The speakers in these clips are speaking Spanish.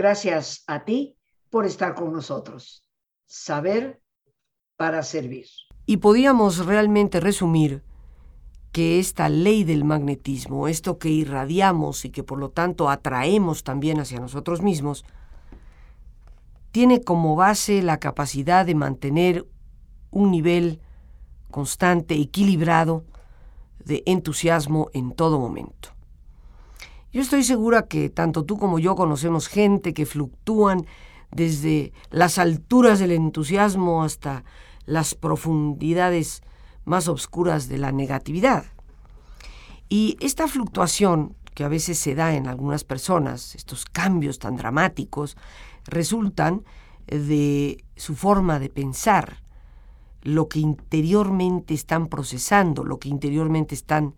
Gracias a ti por estar con nosotros. Saber para servir. Y podíamos realmente resumir que esta ley del magnetismo, esto que irradiamos y que por lo tanto atraemos también hacia nosotros mismos, tiene como base la capacidad de mantener un nivel constante, equilibrado de entusiasmo en todo momento. Yo estoy segura que tanto tú como yo conocemos gente que fluctúan desde las alturas del entusiasmo hasta las profundidades más oscuras de la negatividad. Y esta fluctuación que a veces se da en algunas personas, estos cambios tan dramáticos, resultan de su forma de pensar, lo que interiormente están procesando, lo que interiormente están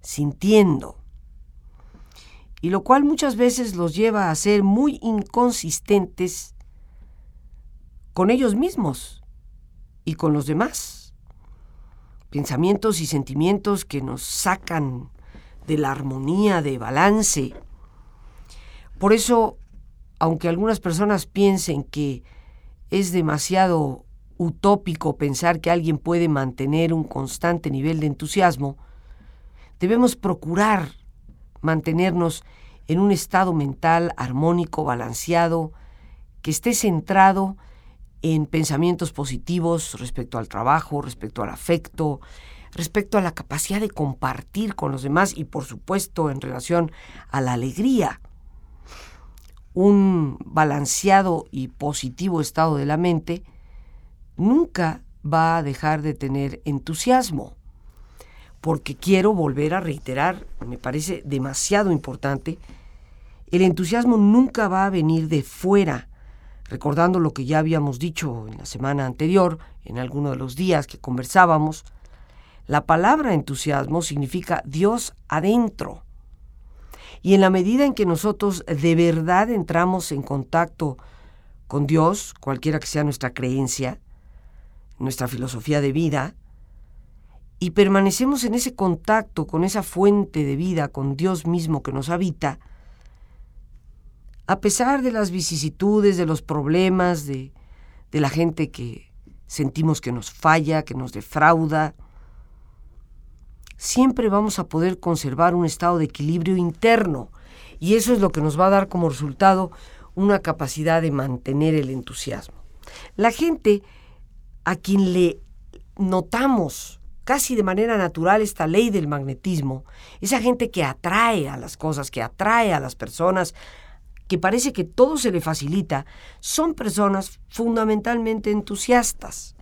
sintiendo. Y lo cual muchas veces los lleva a ser muy inconsistentes con ellos mismos y con los demás. Pensamientos y sentimientos que nos sacan de la armonía, de balance. Por eso, aunque algunas personas piensen que es demasiado utópico pensar que alguien puede mantener un constante nivel de entusiasmo, debemos procurar mantenernos en un estado mental armónico, balanceado, que esté centrado en pensamientos positivos respecto al trabajo, respecto al afecto, respecto a la capacidad de compartir con los demás y por supuesto en relación a la alegría. Un balanceado y positivo estado de la mente nunca va a dejar de tener entusiasmo, porque quiero volver a reiterar, me parece demasiado importante, el entusiasmo nunca va a venir de fuera, recordando lo que ya habíamos dicho en la semana anterior, en alguno de los días que conversábamos, la palabra entusiasmo significa Dios adentro. Y en la medida en que nosotros de verdad entramos en contacto con Dios, cualquiera que sea nuestra creencia, nuestra filosofía de vida, y permanecemos en ese contacto con esa fuente de vida, con Dios mismo que nos habita, a pesar de las vicisitudes, de los problemas, de, de la gente que sentimos que nos falla, que nos defrauda, siempre vamos a poder conservar un estado de equilibrio interno y eso es lo que nos va a dar como resultado una capacidad de mantener el entusiasmo. La gente a quien le notamos casi de manera natural esta ley del magnetismo, esa gente que atrae a las cosas, que atrae a las personas, que parece que todo se le facilita, son personas fundamentalmente entusiastas.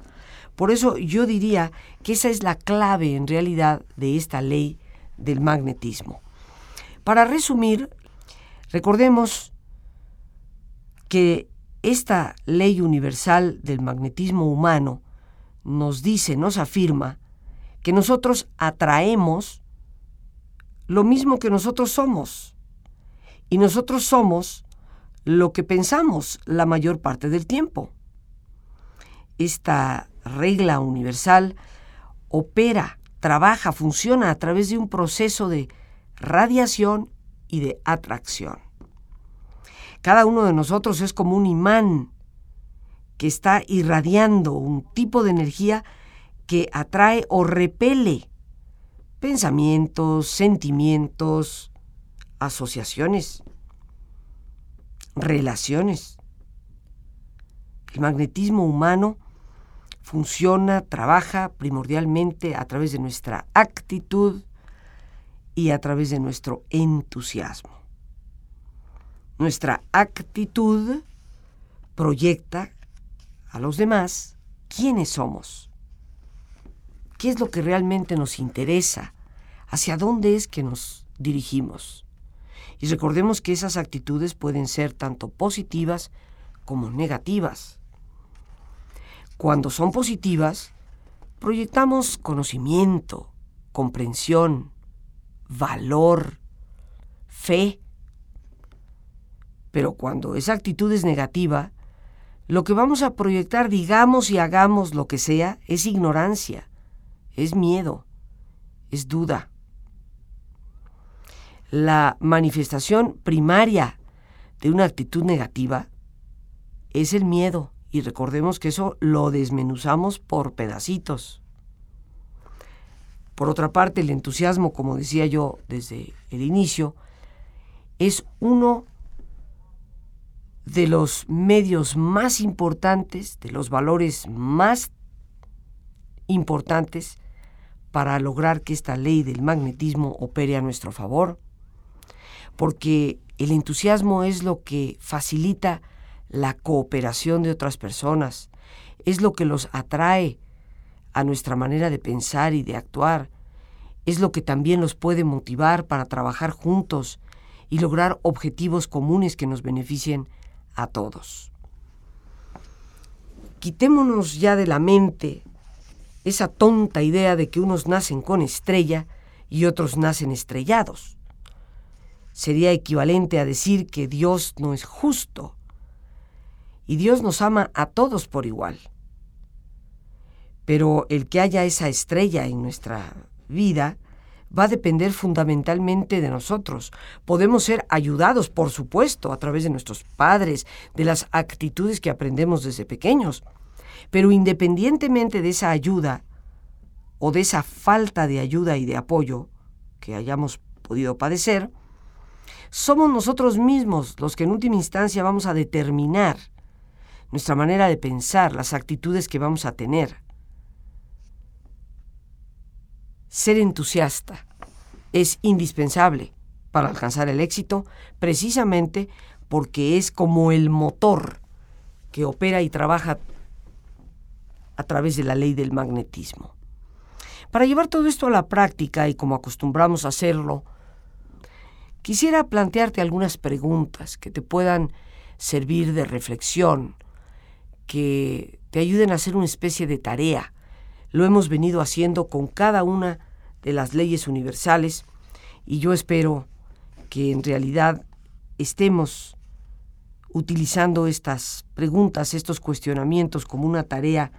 Por eso yo diría que esa es la clave en realidad de esta ley del magnetismo. Para resumir, recordemos que esta ley universal del magnetismo humano nos dice, nos afirma, que nosotros atraemos lo mismo que nosotros somos. Y nosotros somos lo que pensamos la mayor parte del tiempo. Esta regla universal opera, trabaja, funciona a través de un proceso de radiación y de atracción. Cada uno de nosotros es como un imán que está irradiando un tipo de energía que atrae o repele pensamientos, sentimientos, asociaciones, relaciones. El magnetismo humano funciona, trabaja primordialmente a través de nuestra actitud y a través de nuestro entusiasmo. Nuestra actitud proyecta a los demás quiénes somos, qué es lo que realmente nos interesa, hacia dónde es que nos dirigimos. Y recordemos que esas actitudes pueden ser tanto positivas como negativas. Cuando son positivas, proyectamos conocimiento, comprensión, valor, fe, pero cuando esa actitud es negativa, lo que vamos a proyectar, digamos y hagamos lo que sea, es ignorancia, es miedo, es duda. La manifestación primaria de una actitud negativa es el miedo. Y recordemos que eso lo desmenuzamos por pedacitos. Por otra parte, el entusiasmo, como decía yo desde el inicio, es uno de los medios más importantes, de los valores más importantes para lograr que esta ley del magnetismo opere a nuestro favor, porque el entusiasmo es lo que facilita la cooperación de otras personas, es lo que los atrae a nuestra manera de pensar y de actuar, es lo que también los puede motivar para trabajar juntos y lograr objetivos comunes que nos beneficien a todos. Quitémonos ya de la mente esa tonta idea de que unos nacen con estrella y otros nacen estrellados. Sería equivalente a decir que Dios no es justo y Dios nos ama a todos por igual. Pero el que haya esa estrella en nuestra vida va a depender fundamentalmente de nosotros. Podemos ser ayudados, por supuesto, a través de nuestros padres, de las actitudes que aprendemos desde pequeños. Pero independientemente de esa ayuda o de esa falta de ayuda y de apoyo que hayamos podido padecer, somos nosotros mismos los que en última instancia vamos a determinar nuestra manera de pensar, las actitudes que vamos a tener. Ser entusiasta es indispensable para alcanzar el éxito precisamente porque es como el motor que opera y trabaja a través de la ley del magnetismo. Para llevar todo esto a la práctica y como acostumbramos a hacerlo, quisiera plantearte algunas preguntas que te puedan servir de reflexión, que te ayuden a hacer una especie de tarea lo hemos venido haciendo con cada una de las leyes universales y yo espero que en realidad estemos utilizando estas preguntas, estos cuestionamientos como una tarea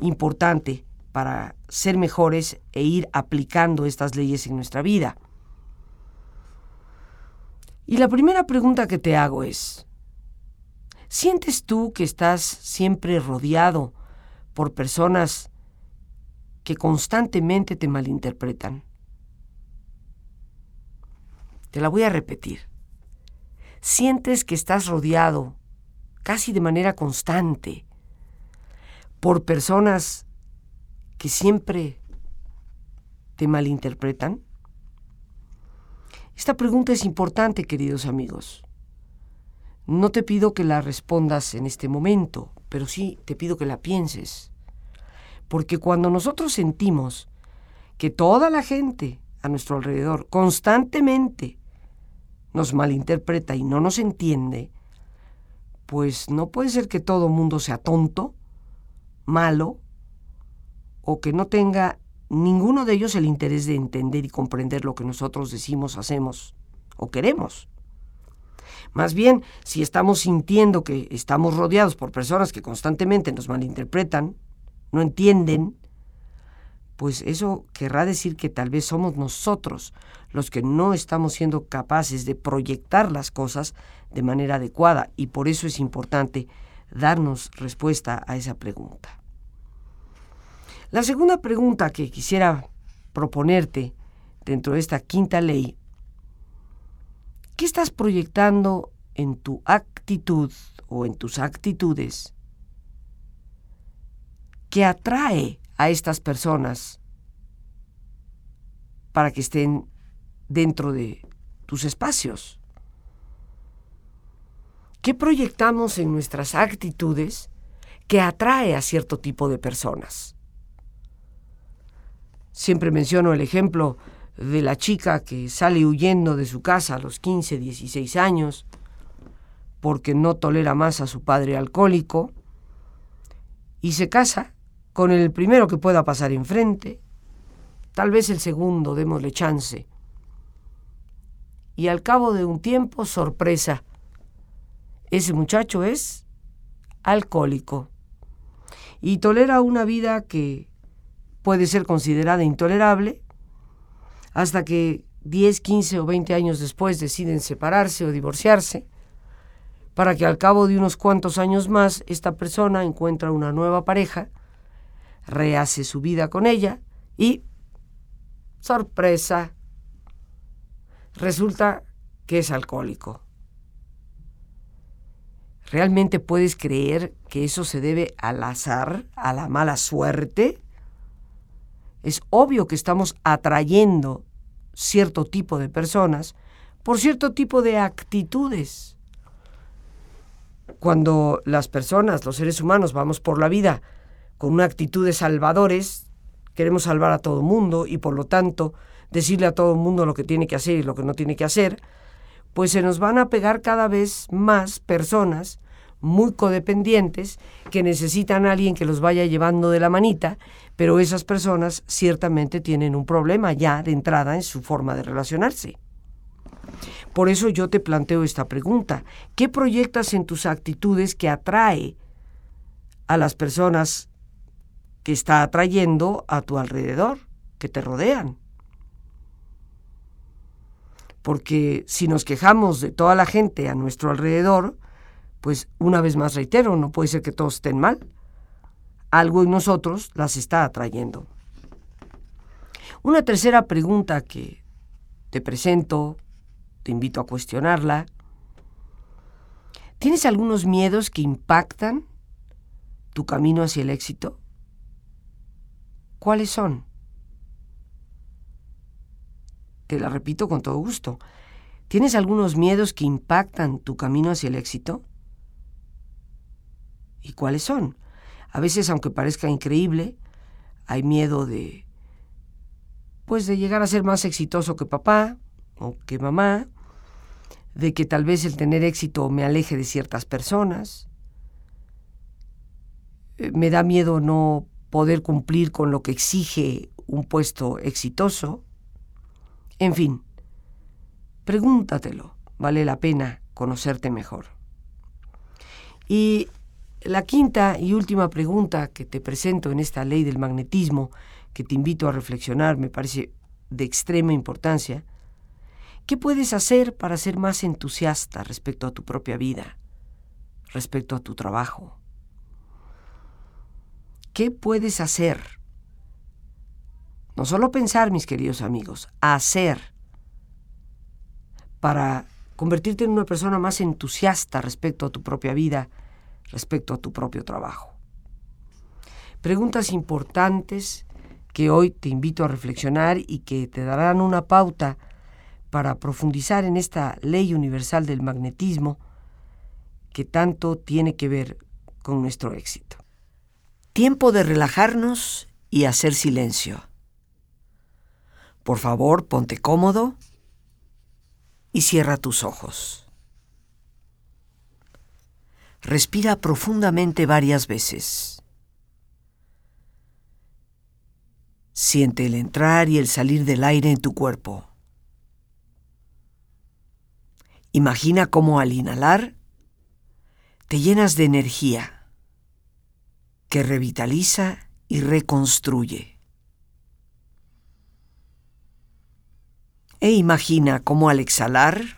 importante para ser mejores e ir aplicando estas leyes en nuestra vida. Y la primera pregunta que te hago es, ¿sientes tú que estás siempre rodeado por personas que constantemente te malinterpretan. Te la voy a repetir. Sientes que estás rodeado casi de manera constante por personas que siempre te malinterpretan? Esta pregunta es importante, queridos amigos. No te pido que la respondas en este momento, pero sí te pido que la pienses. Porque cuando nosotros sentimos que toda la gente a nuestro alrededor constantemente nos malinterpreta y no nos entiende, pues no puede ser que todo mundo sea tonto, malo, o que no tenga ninguno de ellos el interés de entender y comprender lo que nosotros decimos, hacemos o queremos. Más bien, si estamos sintiendo que estamos rodeados por personas que constantemente nos malinterpretan, no entienden, pues eso querrá decir que tal vez somos nosotros los que no estamos siendo capaces de proyectar las cosas de manera adecuada y por eso es importante darnos respuesta a esa pregunta. La segunda pregunta que quisiera proponerte dentro de esta quinta ley, ¿qué estás proyectando en tu actitud o en tus actitudes que atrae a estas personas para que estén dentro de tus espacios. ¿Qué proyectamos en nuestras actitudes que atrae a cierto tipo de personas? Siempre menciono el ejemplo de la chica que sale huyendo de su casa a los 15, 16 años porque no tolera más a su padre alcohólico y se casa con el primero que pueda pasar enfrente, tal vez el segundo, démosle chance. Y al cabo de un tiempo, sorpresa, ese muchacho es alcohólico y tolera una vida que puede ser considerada intolerable hasta que 10, 15 o 20 años después deciden separarse o divorciarse, para que al cabo de unos cuantos años más esta persona encuentra una nueva pareja, rehace su vida con ella y, sorpresa, resulta que es alcohólico. ¿Realmente puedes creer que eso se debe al azar, a la mala suerte? Es obvio que estamos atrayendo cierto tipo de personas por cierto tipo de actitudes. Cuando las personas, los seres humanos, vamos por la vida con una actitud de salvadores, queremos salvar a todo mundo y por lo tanto decirle a todo el mundo lo que tiene que hacer y lo que no tiene que hacer, pues se nos van a pegar cada vez más personas muy codependientes que necesitan a alguien que los vaya llevando de la manita, pero esas personas ciertamente tienen un problema ya de entrada en su forma de relacionarse. Por eso yo te planteo esta pregunta. ¿Qué proyectas en tus actitudes que atrae a las personas que está atrayendo a tu alrededor, que te rodean? Porque si nos quejamos de toda la gente a nuestro alrededor, pues una vez más reitero, no puede ser que todos estén mal. Algo en nosotros las está atrayendo. Una tercera pregunta que te presento te invito a cuestionarla. ¿Tienes algunos miedos que impactan tu camino hacia el éxito? ¿Cuáles son? Te la repito con todo gusto. ¿Tienes algunos miedos que impactan tu camino hacia el éxito? ¿Y cuáles son? A veces, aunque parezca increíble, hay miedo de pues de llegar a ser más exitoso que papá o que mamá, de que tal vez el tener éxito me aleje de ciertas personas. Eh, me da miedo no poder cumplir con lo que exige un puesto exitoso. En fin, pregúntatelo, vale la pena conocerte mejor. Y la quinta y última pregunta que te presento en esta ley del magnetismo, que te invito a reflexionar, me parece de extrema importancia, ¿Qué puedes hacer para ser más entusiasta respecto a tu propia vida, respecto a tu trabajo? ¿Qué puedes hacer? No solo pensar, mis queridos amigos, hacer para convertirte en una persona más entusiasta respecto a tu propia vida, respecto a tu propio trabajo. Preguntas importantes que hoy te invito a reflexionar y que te darán una pauta para profundizar en esta ley universal del magnetismo que tanto tiene que ver con nuestro éxito. Tiempo de relajarnos y hacer silencio. Por favor, ponte cómodo y cierra tus ojos. Respira profundamente varias veces. Siente el entrar y el salir del aire en tu cuerpo. Imagina cómo al inhalar te llenas de energía que revitaliza y reconstruye. E imagina cómo al exhalar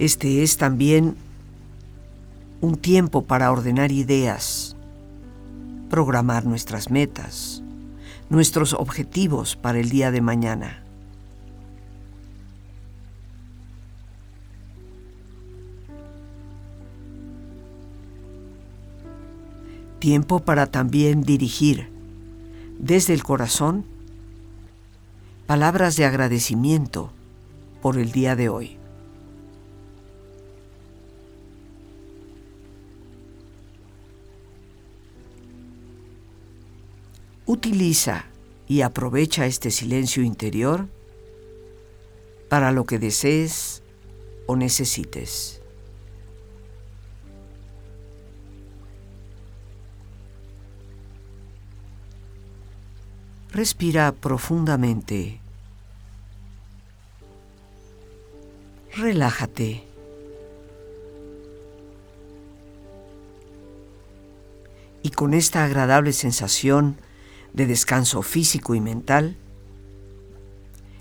Este es también un tiempo para ordenar ideas, programar nuestras metas, nuestros objetivos para el día de mañana. Tiempo para también dirigir desde el corazón palabras de agradecimiento por el día de hoy. Utiliza y aprovecha este silencio interior para lo que desees o necesites. Respira profundamente. Relájate. Y con esta agradable sensación, de descanso físico y mental,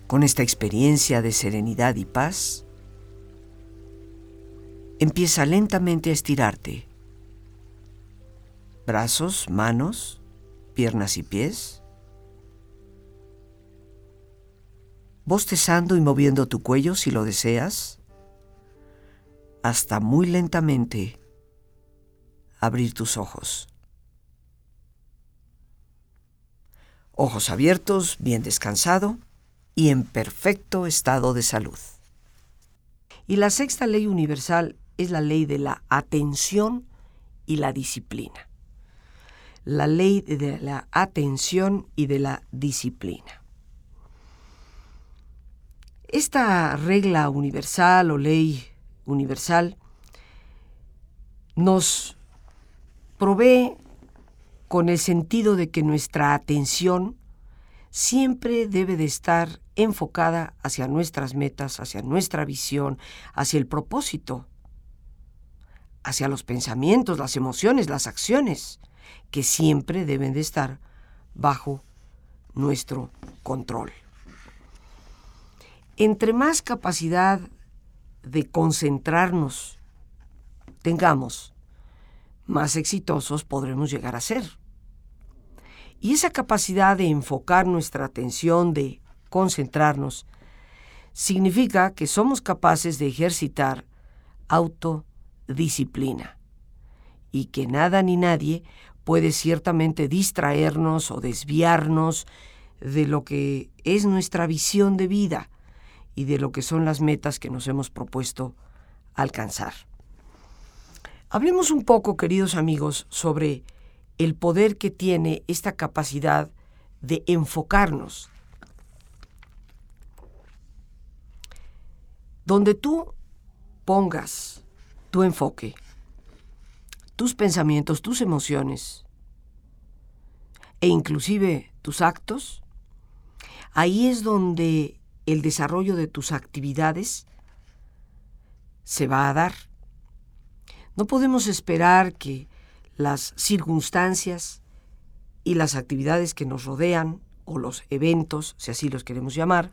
con esta experiencia de serenidad y paz, empieza lentamente a estirarte. Brazos, manos, piernas y pies. Bostezando y moviendo tu cuello si lo deseas, hasta muy lentamente abrir tus ojos. Ojos abiertos, bien descansado y en perfecto estado de salud. Y la sexta ley universal es la ley de la atención y la disciplina. La ley de la atención y de la disciplina. Esta regla universal o ley universal nos provee con el sentido de que nuestra atención siempre debe de estar enfocada hacia nuestras metas, hacia nuestra visión, hacia el propósito, hacia los pensamientos, las emociones, las acciones, que siempre deben de estar bajo nuestro control. Entre más capacidad de concentrarnos tengamos, más exitosos podremos llegar a ser. Y esa capacidad de enfocar nuestra atención, de concentrarnos, significa que somos capaces de ejercitar autodisciplina y que nada ni nadie puede ciertamente distraernos o desviarnos de lo que es nuestra visión de vida y de lo que son las metas que nos hemos propuesto alcanzar. Hablemos un poco, queridos amigos, sobre el poder que tiene esta capacidad de enfocarnos. Donde tú pongas tu enfoque, tus pensamientos, tus emociones e inclusive tus actos, ahí es donde el desarrollo de tus actividades se va a dar. No podemos esperar que las circunstancias y las actividades que nos rodean, o los eventos, si así los queremos llamar,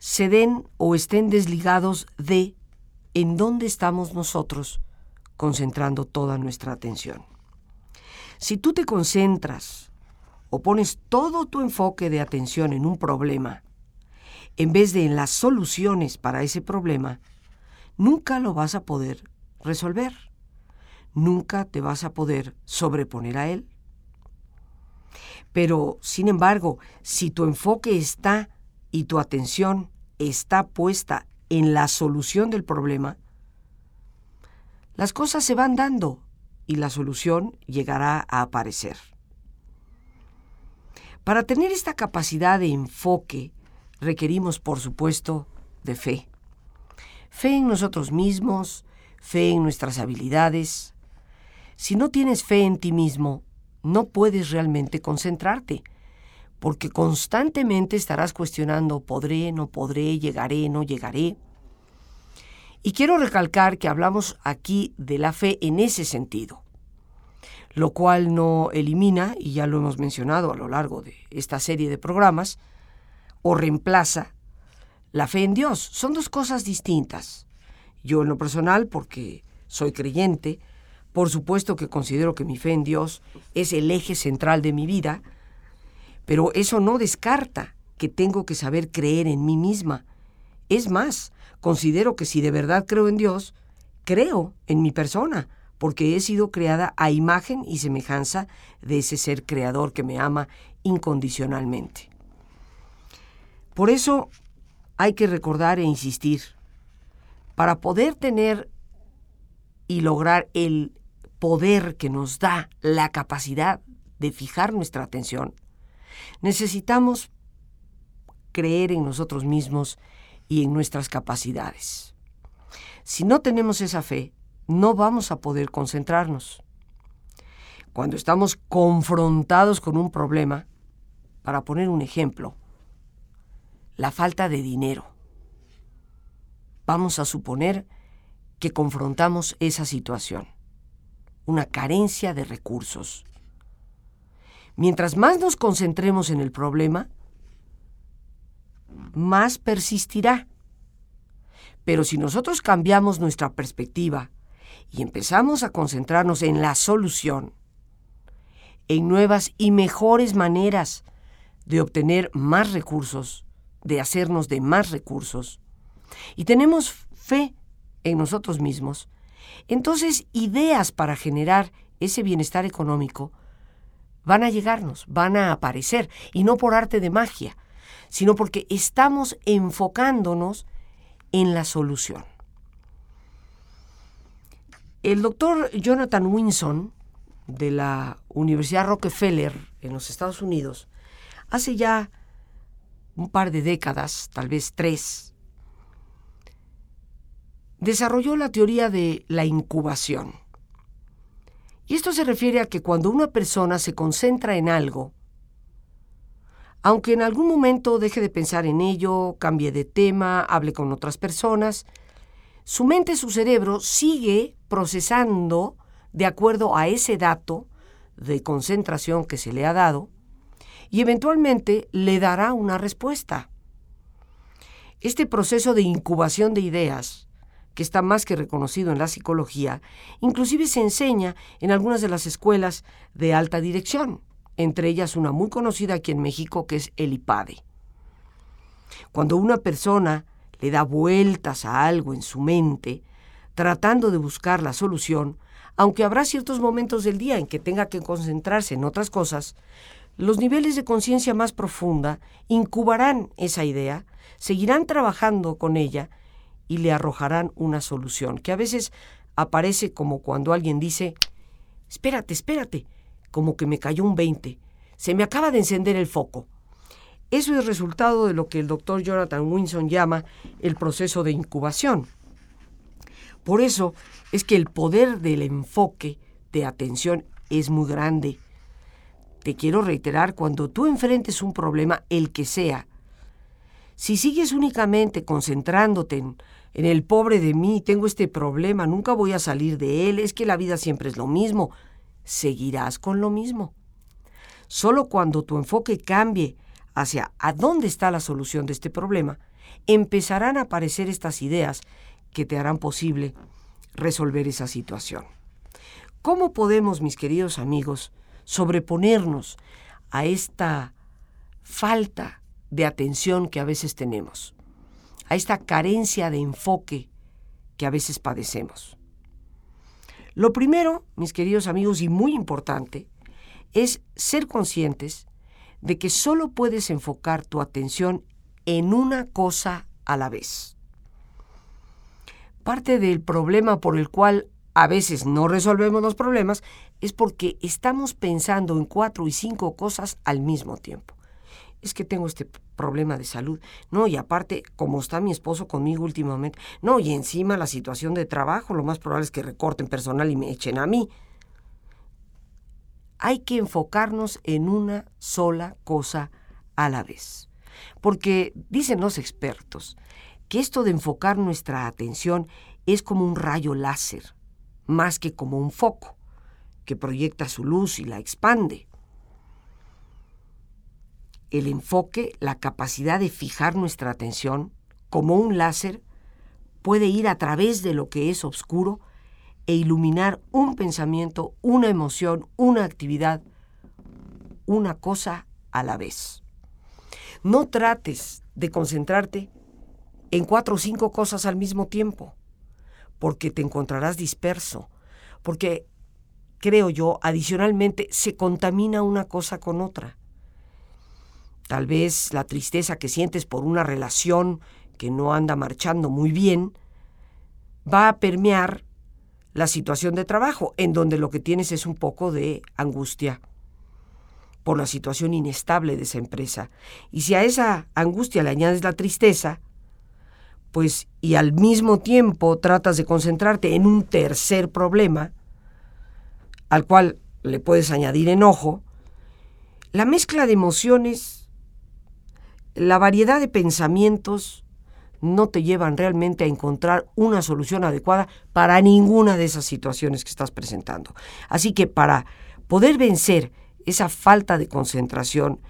se den o estén desligados de en dónde estamos nosotros concentrando toda nuestra atención. Si tú te concentras o pones todo tu enfoque de atención en un problema, en vez de en las soluciones para ese problema, nunca lo vas a poder resolver. Nunca te vas a poder sobreponer a él. Pero, sin embargo, si tu enfoque está y tu atención está puesta en la solución del problema, las cosas se van dando y la solución llegará a aparecer. Para tener esta capacidad de enfoque requerimos, por supuesto, de fe. Fe en nosotros mismos, fe en nuestras habilidades. Si no tienes fe en ti mismo, no puedes realmente concentrarte, porque constantemente estarás cuestionando, podré, no podré, llegaré, no llegaré. Y quiero recalcar que hablamos aquí de la fe en ese sentido lo cual no elimina, y ya lo hemos mencionado a lo largo de esta serie de programas, o reemplaza la fe en Dios. Son dos cosas distintas. Yo en lo personal, porque soy creyente, por supuesto que considero que mi fe en Dios es el eje central de mi vida, pero eso no descarta que tengo que saber creer en mí misma. Es más, considero que si de verdad creo en Dios, creo en mi persona, porque he sido creada a imagen y semejanza de ese ser creador que me ama incondicionalmente. Por eso hay que recordar e insistir, para poder tener y lograr el poder que nos da la capacidad de fijar nuestra atención, necesitamos creer en nosotros mismos y en nuestras capacidades. Si no tenemos esa fe, no vamos a poder concentrarnos. Cuando estamos confrontados con un problema, para poner un ejemplo, la falta de dinero. Vamos a suponer que confrontamos esa situación, una carencia de recursos. Mientras más nos concentremos en el problema, más persistirá. Pero si nosotros cambiamos nuestra perspectiva y empezamos a concentrarnos en la solución, en nuevas y mejores maneras de obtener más recursos, de hacernos de más recursos, y tenemos fe en nosotros mismos, entonces ideas para generar ese bienestar económico van a llegarnos, van a aparecer, y no por arte de magia, sino porque estamos enfocándonos en la solución. El doctor Jonathan Winson, de la Universidad Rockefeller en los Estados Unidos, hace ya un par de décadas, tal vez tres, desarrolló la teoría de la incubación. Y esto se refiere a que cuando una persona se concentra en algo, aunque en algún momento deje de pensar en ello, cambie de tema, hable con otras personas, su mente, su cerebro sigue procesando de acuerdo a ese dato de concentración que se le ha dado y eventualmente le dará una respuesta. Este proceso de incubación de ideas, que está más que reconocido en la psicología, inclusive se enseña en algunas de las escuelas de alta dirección, entre ellas una muy conocida aquí en México que es el IPADE. Cuando una persona le da vueltas a algo en su mente, tratando de buscar la solución, aunque habrá ciertos momentos del día en que tenga que concentrarse en otras cosas, los niveles de conciencia más profunda incubarán esa idea, seguirán trabajando con ella y le arrojarán una solución, que a veces aparece como cuando alguien dice, espérate, espérate, como que me cayó un 20, se me acaba de encender el foco. Eso es resultado de lo que el doctor Jonathan Winson llama el proceso de incubación. Por eso es que el poder del enfoque de atención es muy grande te quiero reiterar, cuando tú enfrentes un problema, el que sea, si sigues únicamente concentrándote en, el pobre de mí, tengo este problema, nunca voy a salir de él, es que la vida siempre es lo mismo, seguirás con lo mismo. Solo cuando tu enfoque cambie hacia a dónde está la solución de este problema, empezarán a aparecer estas ideas que te harán posible resolver esa situación. ¿Cómo podemos, mis queridos amigos, sobreponernos a esta falta de atención que a veces tenemos, a esta carencia de enfoque que a veces padecemos. Lo primero, mis queridos amigos, y muy importante, es ser conscientes de que solo puedes enfocar tu atención en una cosa a la vez. Parte del problema por el cual a veces no resolvemos los problemas es porque estamos pensando en cuatro y cinco cosas al mismo tiempo. Es que tengo este problema de salud. No, y aparte, como está mi esposo conmigo últimamente, no, y encima la situación de trabajo, lo más probable es que recorten personal y me echen a mí. Hay que enfocarnos en una sola cosa a la vez. Porque dicen los expertos que esto de enfocar nuestra atención es como un rayo láser, más que como un foco que proyecta su luz y la expande. El enfoque, la capacidad de fijar nuestra atención, como un láser, puede ir a través de lo que es oscuro e iluminar un pensamiento, una emoción, una actividad, una cosa a la vez. No trates de concentrarte en cuatro o cinco cosas al mismo tiempo, porque te encontrarás disperso, porque creo yo, adicionalmente, se contamina una cosa con otra. Tal vez la tristeza que sientes por una relación que no anda marchando muy bien va a permear la situación de trabajo, en donde lo que tienes es un poco de angustia por la situación inestable de esa empresa. Y si a esa angustia le añades la tristeza, pues y al mismo tiempo tratas de concentrarte en un tercer problema, al cual le puedes añadir enojo, la mezcla de emociones, la variedad de pensamientos no te llevan realmente a encontrar una solución adecuada para ninguna de esas situaciones que estás presentando. Así que para poder vencer esa falta de concentración,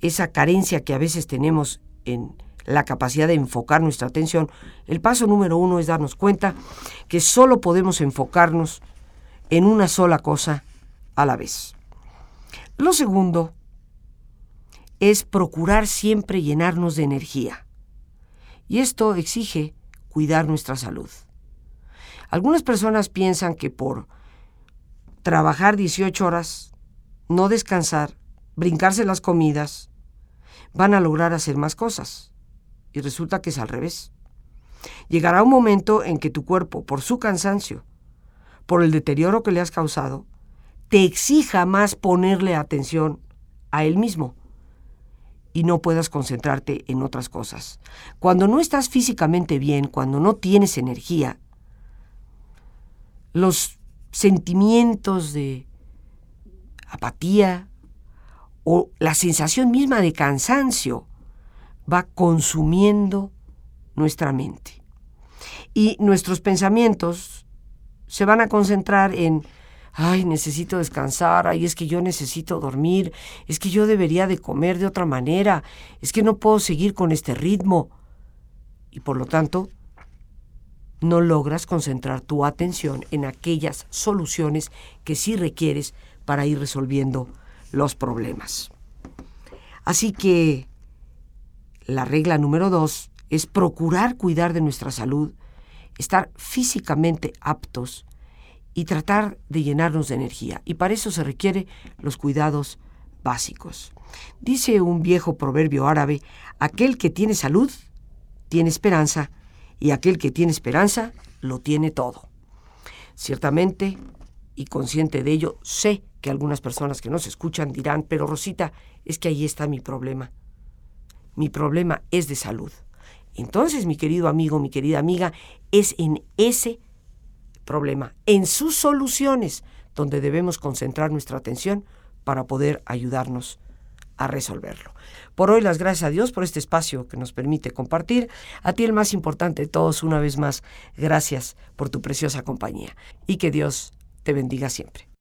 esa carencia que a veces tenemos en la capacidad de enfocar nuestra atención, el paso número uno es darnos cuenta que solo podemos enfocarnos en una sola cosa a la vez. Lo segundo es procurar siempre llenarnos de energía. Y esto exige cuidar nuestra salud. Algunas personas piensan que por trabajar 18 horas, no descansar, brincarse las comidas, van a lograr hacer más cosas. Y resulta que es al revés. Llegará un momento en que tu cuerpo, por su cansancio, por el deterioro que le has causado, te exija más ponerle atención a él mismo y no puedas concentrarte en otras cosas. Cuando no estás físicamente bien, cuando no tienes energía, los sentimientos de apatía o la sensación misma de cansancio va consumiendo nuestra mente. Y nuestros pensamientos se van a concentrar en, ay, necesito descansar, ay, es que yo necesito dormir, es que yo debería de comer de otra manera, es que no puedo seguir con este ritmo. y por lo tanto no logras concentrar tu atención en aquellas soluciones que sí requieres para ir resolviendo los problemas. Así que la regla número dos es procurar cuidar de nuestra salud, estar físicamente aptos y tratar de llenarnos de energía. Y para eso se requiere los cuidados básicos. Dice un viejo proverbio árabe, aquel que tiene salud, tiene esperanza, y aquel que tiene esperanza, lo tiene todo. Ciertamente, y consciente de ello, sé que algunas personas que nos escuchan dirán, pero Rosita, es que ahí está mi problema. Mi problema es de salud. Entonces, mi querido amigo, mi querida amiga, es en ese problema, en sus soluciones, donde debemos concentrar nuestra atención para poder ayudarnos a resolverlo. Por hoy las gracias a Dios por este espacio que nos permite compartir. A ti el más importante de todos, una vez más, gracias por tu preciosa compañía y que Dios te bendiga siempre.